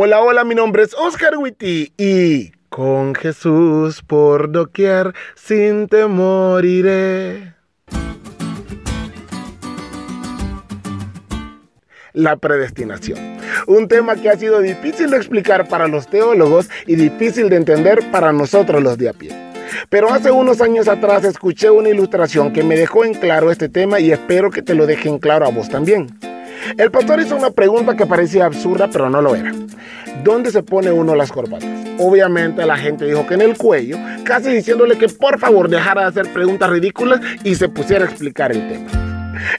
Hola, hola, mi nombre es Oscar Witty y con Jesús por doquier sin temor iré. La predestinación. Un tema que ha sido difícil de explicar para los teólogos y difícil de entender para nosotros los de a pie. Pero hace unos años atrás escuché una ilustración que me dejó en claro este tema y espero que te lo deje en claro a vos también. El pastor hizo una pregunta que parecía absurda, pero no lo era. ¿Dónde se pone uno las corbatas? Obviamente la gente dijo que en el cuello, casi diciéndole que por favor dejara de hacer preguntas ridículas y se pusiera a explicar el tema.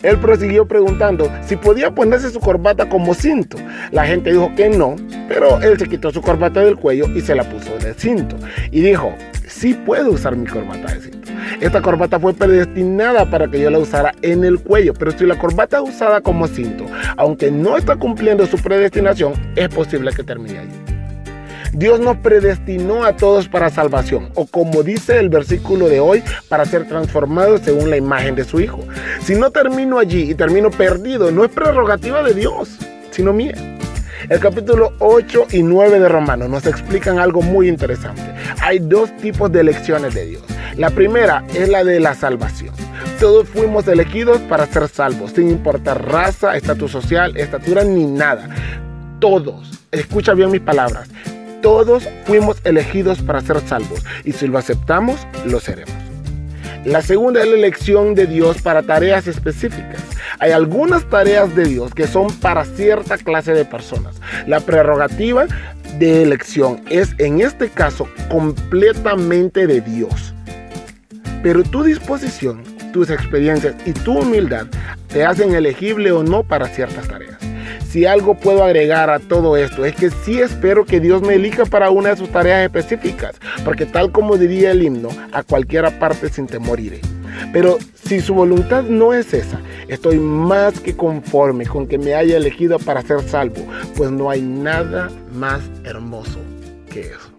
Él prosiguió preguntando si podía ponerse su corbata como cinto. La gente dijo que no, pero él se quitó su corbata del cuello y se la puso de cinto. Y dijo, sí puedo usar mi corbata de cinto. Esta corbata fue predestinada para que yo la usara en el cuello, pero si la corbata es usada como cinto, aunque no está cumpliendo su predestinación, es posible que termine allí. Dios nos predestinó a todos para salvación, o como dice el versículo de hoy, para ser transformados según la imagen de su Hijo. Si no termino allí y termino perdido, no es prerrogativa de Dios, sino mía. El capítulo 8 y 9 de Romanos nos explican algo muy interesante. Hay dos tipos de elecciones de Dios. La primera es la de la salvación. Todos fuimos elegidos para ser salvos, sin importar raza, estatus social, estatura ni nada. Todos, escucha bien mis palabras, todos fuimos elegidos para ser salvos y si lo aceptamos, lo seremos. La segunda es la elección de Dios para tareas específicas. Hay algunas tareas de Dios que son para cierta clase de personas. La prerrogativa de elección es en este caso completamente de Dios. Pero tu disposición, tus experiencias y tu humildad te hacen elegible o no para ciertas tareas si algo puedo agregar a todo esto es que sí espero que Dios me elija para una de sus tareas específicas, porque tal como diría el himno, a cualquiera parte sin temor iré. Pero si su voluntad no es esa, estoy más que conforme con que me haya elegido para ser salvo, pues no hay nada más hermoso que eso.